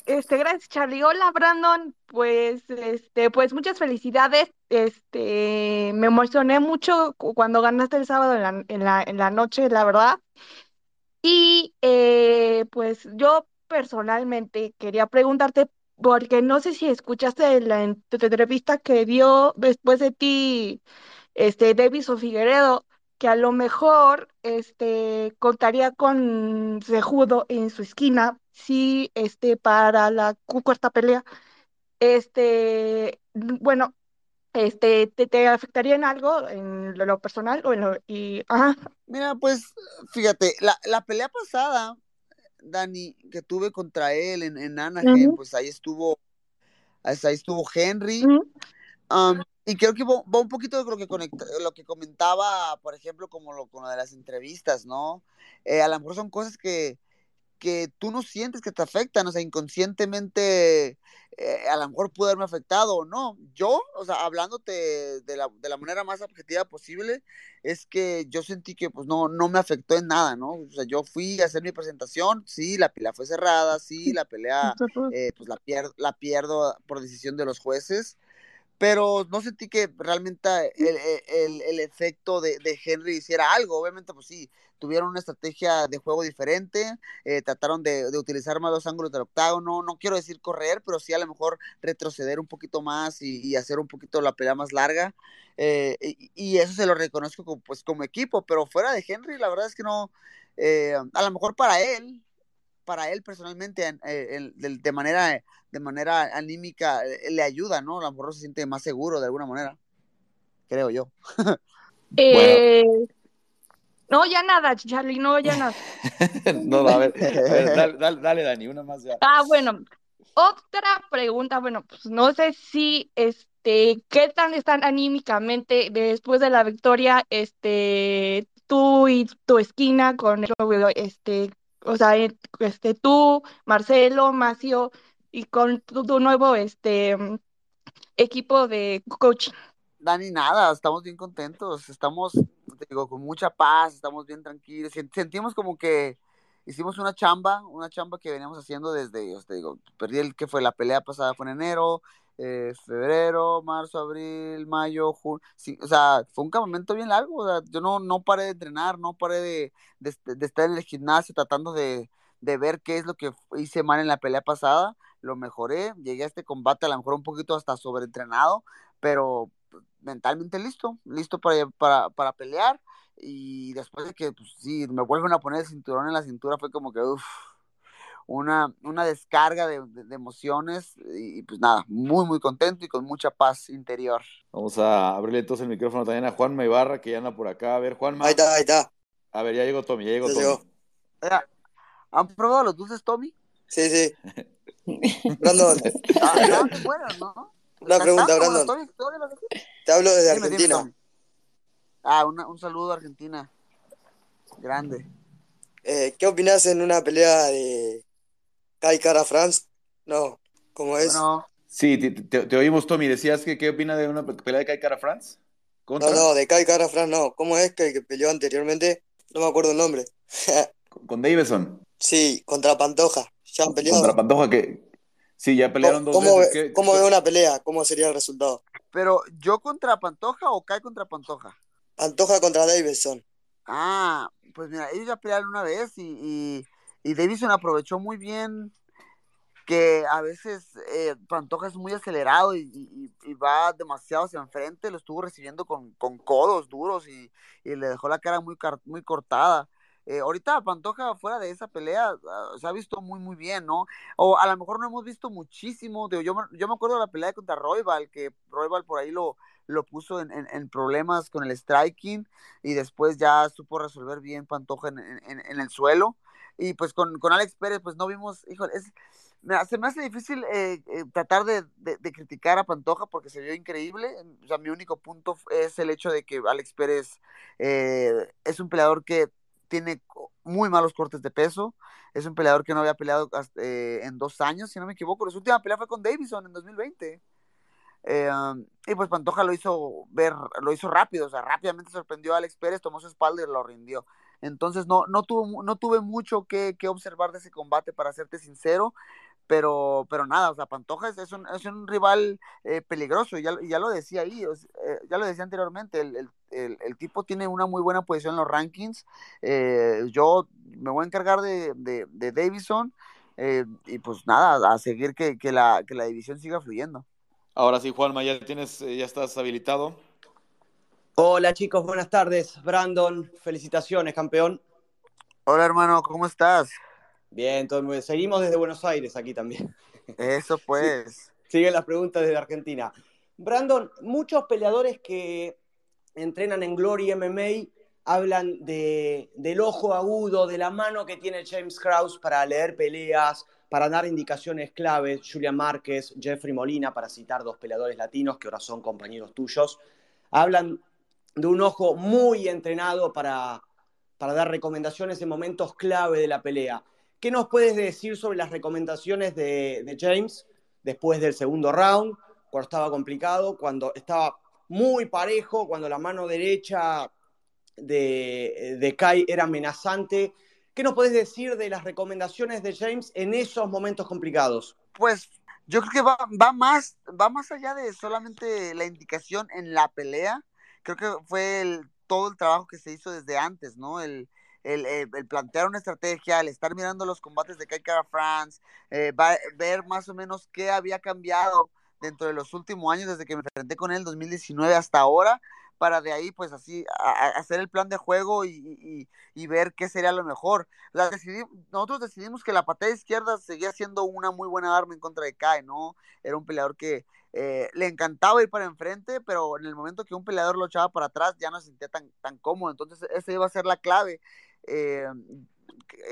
Este, gracias, Charlie. Hola, Brandon. Pues, este, pues muchas felicidades. Este, me emocioné mucho cuando ganaste el sábado en la, en la, en la noche, la verdad. Y eh, pues yo personalmente quería preguntarte porque no sé si escuchaste la entrevista que dio después de ti, este, Davis o Figueredo, que a lo mejor, este, contaría con Sejudo en su esquina, sí, este, para la cuarta pelea, este, bueno, este, ¿te, te afectaría en algo, en lo personal o en lo, y, ajá. Mira, pues, fíjate, la, la pelea pasada, Dani, que tuve contra él en, en Anaheim, uh -huh. pues ahí estuvo, ahí estuvo Henry. Uh -huh. um, y creo que va, un poquito de lo que, conecta, lo que comentaba, por ejemplo, como lo, con lo de las entrevistas, ¿no? Eh, a lo mejor son cosas que, que tú no sientes que te afectan, o sea, inconscientemente eh, a lo mejor pudo haberme afectado o no. Yo, o sea, hablándote de la, de la manera más objetiva posible, es que yo sentí que pues no, no me afectó en nada, ¿no? O sea, yo fui a hacer mi presentación, sí, la pelea fue cerrada, sí, la pelea eh, pues la, pier la pierdo por decisión de los jueces, pero no sentí que realmente el, el, el efecto de, de, Henry hiciera algo. Obviamente, pues sí, tuvieron una estrategia de juego diferente, eh, trataron de, de, utilizar más los ángulos del octágono. No quiero decir correr, pero sí a lo mejor retroceder un poquito más y, y hacer un poquito la pelea más larga. Eh, y, y, eso se lo reconozco como, pues, como equipo, pero fuera de Henry, la verdad es que no. Eh, a lo mejor para él, para él personalmente, eh, de, manera, de manera anímica, eh, le ayuda, ¿no? A lo mejor se siente más seguro de alguna manera, creo yo. Eh, no, ya nada, Charlie, no, ya nada. no, a ver, dale, dale, Dani, una más ya. Ah, bueno, otra pregunta, bueno, pues no sé si, este, ¿qué tan están anímicamente después de la victoria, este, tú y tu esquina con el, este, o sea, este, tú, Marcelo, Macio, y con tu, nuevo, este, equipo de coaching? Dani, nada, estamos bien contentos, estamos, digo, con mucha paz, estamos bien tranquilos, sentimos como que hicimos una chamba, una chamba que veníamos haciendo desde, te digo, perdí el que fue la pelea pasada, fue en enero, eh, febrero, marzo, abril, mayo, junio, o sea, fue un campamento bien largo, o sea, yo no, no paré de entrenar, no paré de, de, estar en el gimnasio tratando de, de ver qué es lo que hice mal en la pelea pasada, lo mejoré, llegué a este combate a lo mejor un poquito hasta sobreentrenado, pero mentalmente listo, listo para, para, para pelear, y después de que, pues sí, me vuelven a poner el cinturón en la cintura, fue como que, uff, una, una descarga de, emociones y, pues nada, muy, muy contento y con mucha paz interior. Vamos a abrirle entonces el micrófono también a Juanma Ibarra, que ya anda por acá. A ver, Juanma. Ahí está, ahí está. A ver, ya llegó Tommy, ya llegó Tommy. ¿Han probado los dulces, Tommy? Sí, sí. Brandon. Ah, bueno, ¿no? Una pregunta, Brandon. Te hablo desde Argentina. ah, un saludo a Argentina. Grande. Eh, ¿Qué opinas en una pelea de Kai Cara France? No, ¿cómo es? No. Sí, te, oímos, Tommy. ¿Decías que qué opina de una pelea de Kai Cara France? No, no, de Kai Cara France no. ¿Cómo es que el que peleó anteriormente? No me acuerdo el nombre. ¿Con Davidson? Sí, contra Pantoja. Ya han peleado. Contra Pantoja que... Sí, ya pelearon dos ¿Cómo veces. Ve, ¿Cómo ve una pelea? ¿Cómo sería el resultado? Pero, ¿yo contra Pantoja o Kai contra Pantoja? Pantoja contra Davidson. Ah, pues mira, ellos ya pelearon una vez y, y, Davidson aprovechó muy bien que a veces eh, Pantoja es muy acelerado y, va demasiado hacia enfrente, lo estuvo recibiendo con, codos duros y, le dejó la cara muy, muy cortada. Eh, ahorita Pantoja fuera de esa pelea ah, se ha visto muy muy bien, ¿no? O a lo mejor no hemos visto muchísimo, yo, yo me acuerdo de la pelea contra Royval, que Royval por ahí lo, lo puso en, en, problemas con el striking y después ya supo resolver bien Pantoja en, en el suelo. Y pues con, con, Alex Pérez, pues no vimos, híjole, es, se me hace difícil eh, eh, tratar de, de, criticar a Pantoja porque se vio increíble. O sea, mi único punto es el hecho de que Alex Pérez eh, es un peleador que tiene muy malos cortes de peso. Es un peleador que no había peleado en dos años, si no me equivoco. Su última pelea fue con Davison en 2020. Eh, y pues Pantoja lo hizo ver, lo hizo rápido, o sea, rápidamente sorprendió a Alex Pérez, tomó su espalda y lo rindió. Entonces no, no, tuvo, no tuve mucho que, observar de ese combate, para serte sincero, pero, pero nada, o sea, Pantoja es, un, es un, rival eh, peligroso, ya, ya, lo decía ahí, eh, ya lo decía anteriormente, el, el, el, tipo tiene una muy buena posición en los rankings, yo me voy a encargar de, de, de Davison, y pues nada, a seguir que, que, la, que la división siga fluyendo. Ahora sí, Juanma, ya tienes, eh, ya estás habilitado. Hola chicos, buenas tardes. Brandon, felicitaciones, campeón. Hola hermano, ¿cómo estás? Bien, todo muy bien. Seguimos desde Buenos Aires aquí también. Eso pues. siguen las preguntas desde Argentina. Brandon, muchos peleadores que entrenan en Glory MMA hablan de, del ojo agudo, de la mano que tiene James Krause para leer peleas, para dar indicaciones claves, Julian Márquez, Jeffrey Molina, para citar dos peleadores latinos que ahora son compañeros tuyos, hablan de un ojo muy entrenado para, para dar recomendaciones en momentos clave de la pelea. ¿Qué nos puedes decir sobre las recomendaciones de, James después del segundo round, cuando estaba complicado, cuando estaba muy parejo, cuando la mano derecha de, de Kai era amenazante ¿Qué nos puedes decir de las recomendaciones de James en esos momentos complicados? Pues yo creo que va, va, más, va más allá de solamente la indicación en la pelea. Creo que fue el, todo el trabajo que se hizo desde antes, ¿no? El, el, el, plantear una estrategia, el estar mirando los combates de Kai Cara France, eh, ver más o menos qué había cambiado dentro de los últimos años, desde que me enfrenté con él en 2019 hasta ahora, para de ahí, pues así, hacer el plan de juego y, ver qué sería lo mejor. nosotros decidimos que la patada izquierda seguía siendo una muy buena arma en contra de Kai, ¿no? Era un peleador que eh, le encantaba ir para enfrente, pero en el momento que un peleador lo echaba para atrás ya no se sentía tan, tan cómodo. Entonces, esa iba a ser la clave. Eh,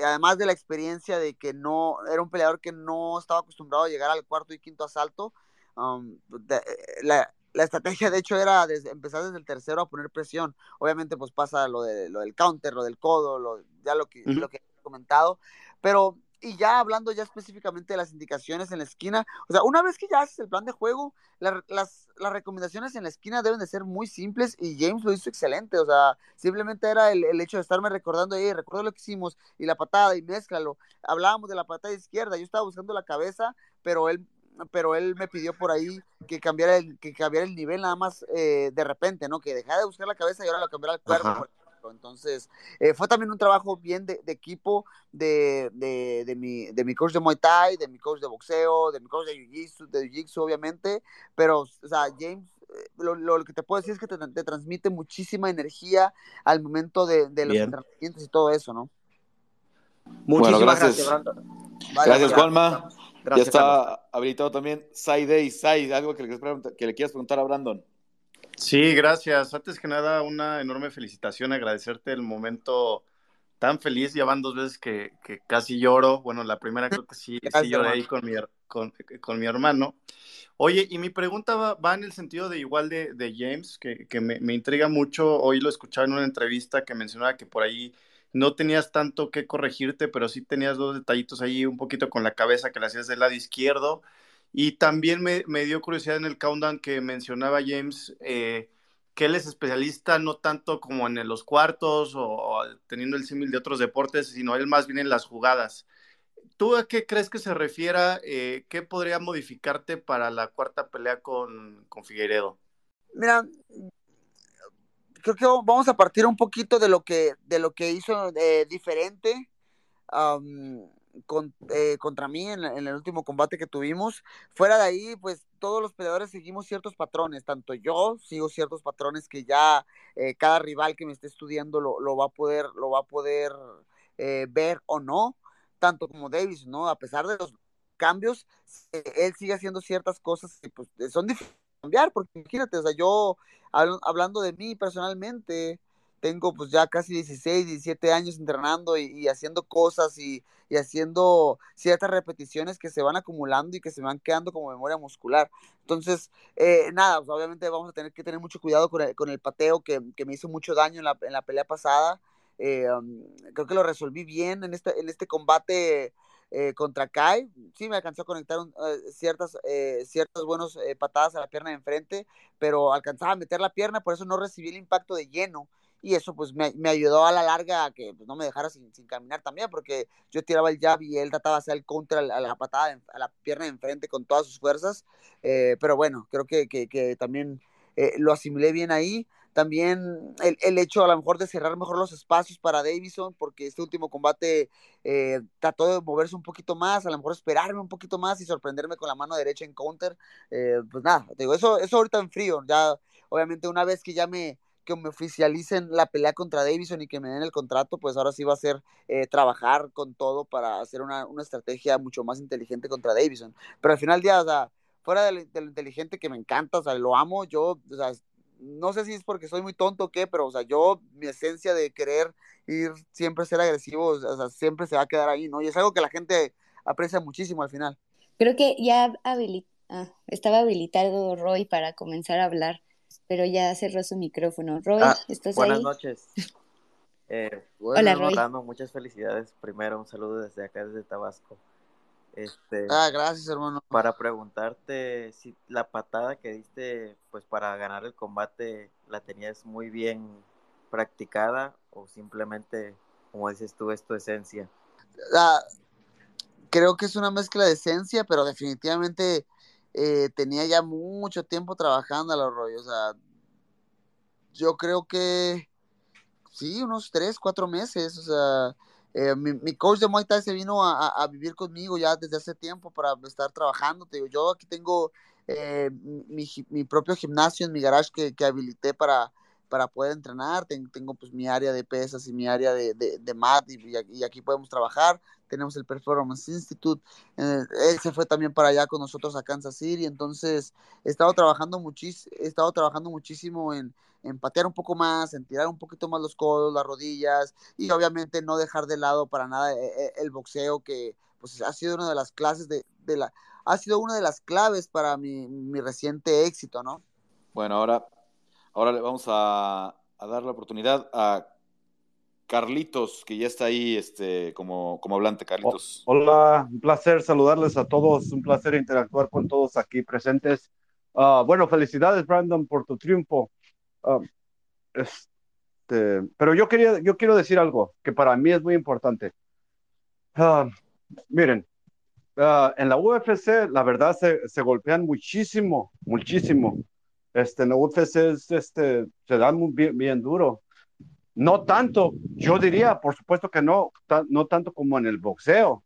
además de la experiencia de que no era un peleador que no estaba acostumbrado a llegar al cuarto y quinto asalto, um, eh, la, la, estrategia de hecho era empezar desde el tercero a poner presión. Obviamente pues pasa lo, de, lo del counter, lo del codo, lo, ya lo que, lo que he comentado, pero y ya hablando ya específicamente de las indicaciones en la esquina, o sea, una vez que ya haces el plan de juego, las, las, recomendaciones en la esquina deben de ser muy simples y James lo hizo excelente, o sea, simplemente era el, el hecho de estarme recordando, ahí, recuerdo lo que hicimos y la patada y mézclalo, hablábamos de la patada izquierda, yo estaba buscando la cabeza, pero él pero él me pidió por ahí que cambiara el, que cambiara el nivel nada más eh, de repente, ¿no? Que dejara de buscar la cabeza y ahora lo cambiara al cuerpo. Entonces, eh, fue también un trabajo bien de, equipo de, de, mi, de mi coach de Muay Thai, de mi coach de boxeo, de mi coach de Jiu-Jitsu, de Jiu-Jitsu, obviamente, pero, o sea, James, eh, lo, lo, que te puedo decir es que te, te transmite muchísima energía al momento de, los entrenamientos y todo eso, ¿no? Muchísimas gracias. Gracias, gracias Juanma. Ya está habilitado también Saide y Sai, algo que le, que le quieras preguntar a Brandon. Sí, gracias. Antes que nada, una enorme felicitación, agradecerte el momento tan feliz. Ya van dos veces que, casi lloro. Bueno, la primera creo que sí, sí lloré ahí con mi, con, con, mi hermano. Oye, y mi pregunta va, en el sentido de igual de, de James, que, que me, me, intriga mucho. Hoy lo escuchaba en una entrevista que mencionaba que por ahí no tenías tanto que corregirte, pero sí tenías dos detallitos ahí un poquito con la cabeza que le hacías del lado izquierdo y también me, dio curiosidad en el countdown que mencionaba James, eh, que él es especialista no tanto como en los cuartos o, teniendo el símil de otros deportes, sino él más bien en las jugadas. ¿Tú a qué crees que se refiera? Eh, ¿Qué podría modificarte para la cuarta pelea con, con Figueiredo? Mira, creo que vamos a partir un poquito de lo que, de lo que hizo eh, diferente eh, contra mí en, el último combate que tuvimos. Fuera de ahí, pues todos los peleadores seguimos ciertos patrones, tanto yo sigo ciertos patrones que ya eh, cada rival que me esté estudiando lo, lo, va a poder, lo va a poder eh, ver o no, tanto como Davis, ¿no? A pesar de los cambios, él sigue haciendo ciertas cosas que pues, son de porque imagínate, o sea, yo hablando de mí personalmente, tengo pues ya casi 16, 17 años entrenando y, haciendo cosas y, haciendo ciertas repeticiones que se van acumulando y que se van quedando como memoria muscular. Entonces, eh, nada, obviamente vamos a tener que tener mucho cuidado con el, pateo que, me hizo mucho daño en la, pelea pasada. Eh, um, creo que lo resolví bien en este, en este combate. Eh, contra Kai, sí me alcanzó a conectar ciertas, ciertas buenas patadas a la pierna de enfrente, pero alcanzaba a meter la pierna, por eso no recibí el impacto de lleno y eso pues me, ayudó a la larga a que pues, no me dejara sin, caminar también, porque yo tiraba el jab y él trataba de hacer el counter a la, patada, a la pierna de enfrente con todas sus fuerzas, eh, pero bueno, creo que, que, también eh, lo asimilé bien ahí. También el, el, hecho a lo mejor de cerrar mejor los espacios para Davison, porque este último combate eh, trató de moverse un poquito más, a lo mejor esperarme un poquito más y sorprenderme con la mano derecha en counter. pues nada, digo, eso, eso ahorita en frío, ya obviamente una vez que ya me, que me oficialicen la pelea contra Davison y que me den el contrato, pues ahora sí va a ser eh, trabajar con todo para hacer una, estrategia mucho más inteligente contra Davison. Pero al final del día, o sea, fuera de lo, inteligente que me encanta, o sea, lo amo, yo, o sea, no sé si es porque soy muy tonto o qué, pero, o sea, yo, mi esencia de querer ir siempre ser agresivo, o sea, siempre se va a quedar ahí, ¿no? Y es algo que la gente aprecia muchísimo al final. Creo que ya ah, estaba habilitado Roy para comenzar a hablar pero ya cerró su micrófono. Roy, ah, ¿estás buenas ahí? Buenas noches. Eh, Hola, Roy. muchas felicidades. Primero, un saludo desde acá, desde Tabasco. Este, ah, gracias, hermano. Para preguntarte si la patada que diste, pues para ganar el combate, la tenías muy bien practicada o simplemente, como dices tú, es tu esencia. Ah, creo que es una mezcla de esencia, pero definitivamente eh, tenía ya mucho tiempo trabajando a los rollos. O sea, yo creo que sí, unos tres, cuatro meses. O sea, eh, mi, coach de Muay Thai se vino a, vivir conmigo ya desde hace tiempo para estar trabajando. Te digo, yo aquí tengo eh, mi, propio gimnasio en mi garage que, que habilité para, para poder entrenar. Tengo, pues mi área de pesas y mi área de, de, mat y, aquí podemos trabajar. Tenemos el Performance Institute. Eh, él se fue también para allá con nosotros a Kansas City. Entonces he estado trabajando, muchis, he estado trabajando muchísimo en, en patear un poco más, en tirar un poquito más los codos, las rodillas y obviamente no dejar de lado para nada eh, eh, el, boxeo que pues ha sido una de las clases de, de la ha sido una de las claves para mi, mi reciente éxito, ¿no? Bueno, ahora Ahora le vamos a, dar la oportunidad a Carlitos, que ya está ahí este, como, hablante, Carlitos. Hola, un placer saludarles a todos, un placer interactuar con todos aquí presentes. Ah, bueno, felicidades, Brandon, por tu triunfo. Ah, este, pero yo, quería, yo quiero decir algo que para mí es muy importante. Ah, miren, en la UFC, la verdad, se golpean muchísimo, muchísimo este, en UFC es, este, se da muy bien, duro. No tanto, yo diría, por supuesto que no, no tanto como en el boxeo.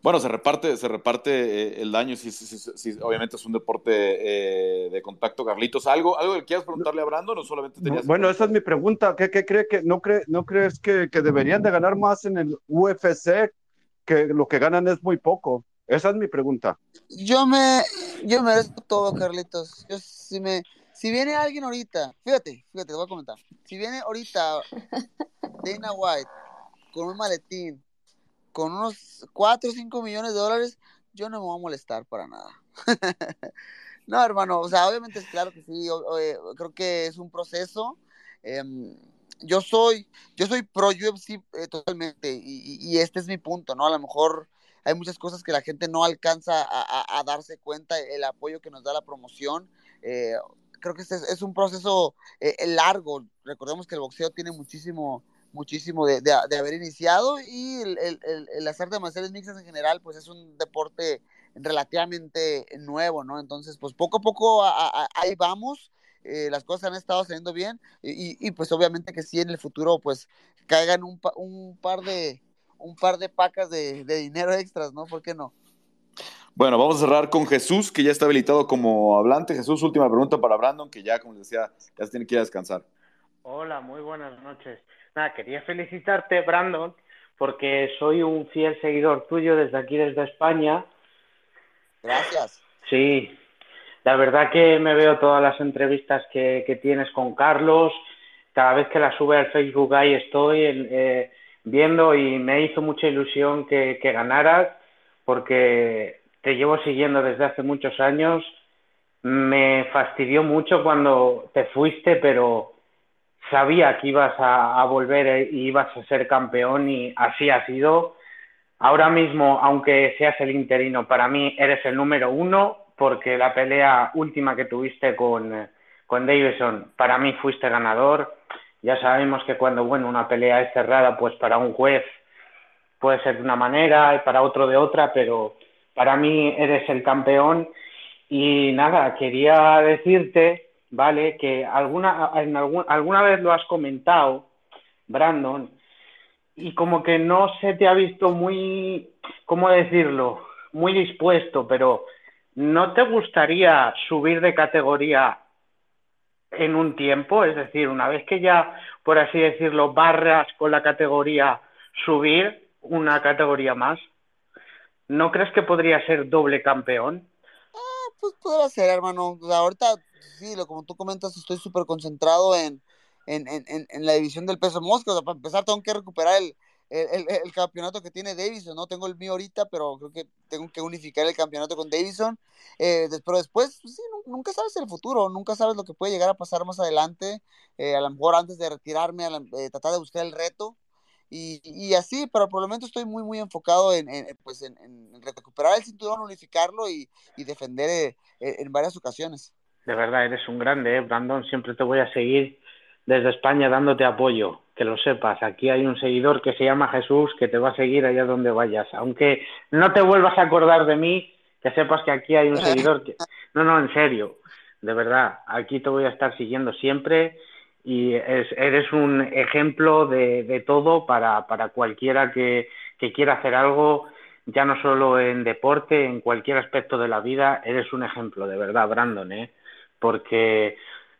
Bueno, se reparte, se reparte eh, el daño, si, si, obviamente es un deporte eh, de contacto, Carlitos. ¿Algo, algo que quieras preguntarle a Brandon o solamente tenías... Bueno, esa es mi pregunta. ¿Qué, qué cree que, no, cree, no crees que, que, deberían de ganar más en el UFC que lo que ganan es muy poco? Esa es mi pregunta. Yo me, yo merezco todo, Carlitos. Yo sí me, si viene alguien ahorita, fíjate, fíjate, te voy a comentar. Si viene ahorita Dana White con un maletín, con unos 4 o 5 millones de dólares, yo no me voy a molestar para nada. no, hermano, o sea, obviamente es claro que sí, creo que es un proceso. Em, yo soy, yo soy pro UFC eh, totalmente y, este es mi punto, ¿no? A lo mejor hay muchas cosas que la gente no alcanza a, darse cuenta, el apoyo que nos da la promoción. Creo que este es, un proceso eh, eh, largo. Recordemos que el boxeo tiene muchísimo, muchísimo de, haber iniciado y el, el, el, hacer de mixtas en general, pues es un deporte relativamente nuevo, ¿no? Entonces, pues poco a poco ahí vamos. Eh, las cosas han estado saliendo bien y, y, pues obviamente que sí en el futuro pues caigan un, un par de un par de pacas de, de dinero extras, ¿no? ¿Por qué no? Bueno, vamos a cerrar con Jesús, que ya está habilitado como hablante. Jesús, última pregunta para Brandon, que ya, como les decía, ya se tiene que ir a descansar. Hola, muy buenas noches. Nada, quería felicitarte, Brandon, porque soy un fiel seguidor tuyo desde aquí, desde España. Gracias. Sí, la verdad que me veo todas las entrevistas que, que tienes con Carlos. Cada vez que la sube al Facebook ahí estoy eh, viendo y me hizo mucha ilusión que, que ganaras porque te llevo siguiendo desde hace muchos años. Me fastidió mucho cuando te fuiste, pero sabía que ibas a, volver y ibas a ser campeón y así ha sido. Ahora mismo, aunque seas el interino, para mí eres el número uno porque la pelea última que tuviste con, con Davison, para mí fuiste ganador. Ya sabemos que cuando bueno, una pelea es cerrada, pues para un juez puede ser de una manera y para otro de otra, pero para mí eres el campeón y nada, quería decirte, ¿vale? Que alguna, en alguna vez lo has comentado, Brandon, y como que no se te ha visto muy, ¿cómo decirlo? Muy dispuesto, pero ¿no te gustaría subir de categoría en un tiempo? Es decir, una vez que ya, por así decirlo, barras con la categoría, subir una categoría más. ¿No crees que podría ser doble campeón? Ah, pues podría ser, hermano. ahorita, sí, lo, como tú comentas, estoy súper concentrado en, en, en, en, la división del peso mosca. para empezar, tengo que recuperar el, el, el, campeonato que tiene Davison, ¿no? Tengo el mío ahorita, pero creo que tengo que unificar el campeonato con Davison. Eh, pero después, pues, sí, nunca sabes el futuro, nunca sabes lo que puede llegar a pasar más adelante. Eh, a lo mejor antes de retirarme, a eh, tratar de buscar el reto. Y, así, pero por el momento estoy muy, muy enfocado en, pues en, recuperar el cinturón, unificarlo y, defender eh, en varias ocasiones. De verdad, eres un grande, ¿eh? Brandon. Siempre te voy a seguir desde España dándote apoyo, que lo sepas. Aquí hay un seguidor que se llama Jesús que te va a seguir allá donde vayas. Aunque no te vuelvas a acordar de mí, que sepas que aquí hay un seguidor que... No, no, en serio, de verdad, aquí te voy a estar siguiendo siempre y eres un ejemplo de, todo para, para cualquiera que, quiera hacer algo, ya no solo en deporte, en cualquier aspecto de la vida, eres un ejemplo, de verdad, Brandon, ¿eh? porque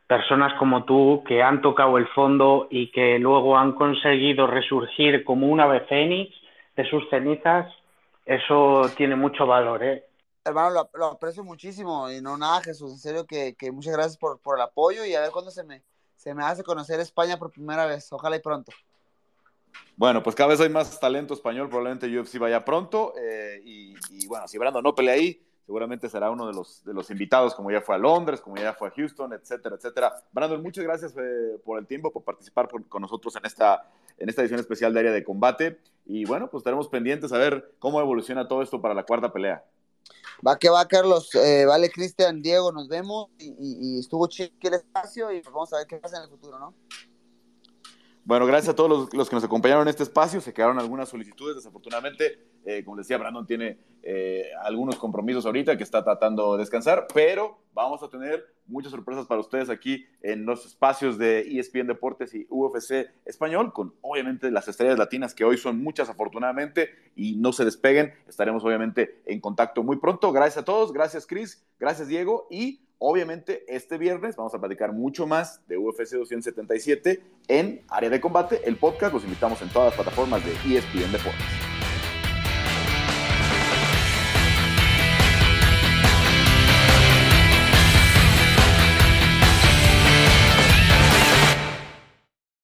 personas como tú que han tocado el fondo y que luego han conseguido resurgir como una ave fénix de sus cenizas, eso tiene mucho valor, ¿eh? Hermano, lo, aprecio muchísimo y no nada, Jesús, en serio que, muchas gracias por, por, el apoyo y a ver cuándo se me, se me hace conocer España por primera vez, ojalá y pronto. Bueno, pues cada vez hay más talento español, probablemente UFC vaya pronto eh, y, bueno, si Brando no pelea ahí, seguramente será uno de los, de los invitados, como ya fue a Londres, como ya fue a Houston, etcétera, etcétera. Brandon, muchas gracias eh, por el tiempo, por participar con nosotros en esta, en esta edición especial de Área de Combate. Y bueno, pues estaremos pendientes a ver cómo evoluciona todo esto para la cuarta pelea. Va que va, Carlos. Eh, vale, Cristian, Diego, nos vemos. Y, estuvo chido el espacio y pues vamos a ver qué pasa en el futuro, ¿no? Bueno, gracias a todos los, que nos acompañaron en este espacio. Se quedaron algunas solicitudes, desafortunadamente. Eh, como decía, Brandon tiene eh, algunos compromisos ahorita que está tratando de descansar, pero vamos a tener muchas sorpresas para ustedes aquí en los espacios de ESPN Deportes y UFC Español, con obviamente las estrellas latinas que hoy son muchas afortunadamente y no se despeguen. Estaremos obviamente en contacto muy pronto. Gracias a todos, gracias Chris, gracias Diego y Obviamente, este viernes vamos a platicar mucho más de UFC 277 en Área de Combate, el podcast. Los invitamos en todas las plataformas de ESPN Deportes.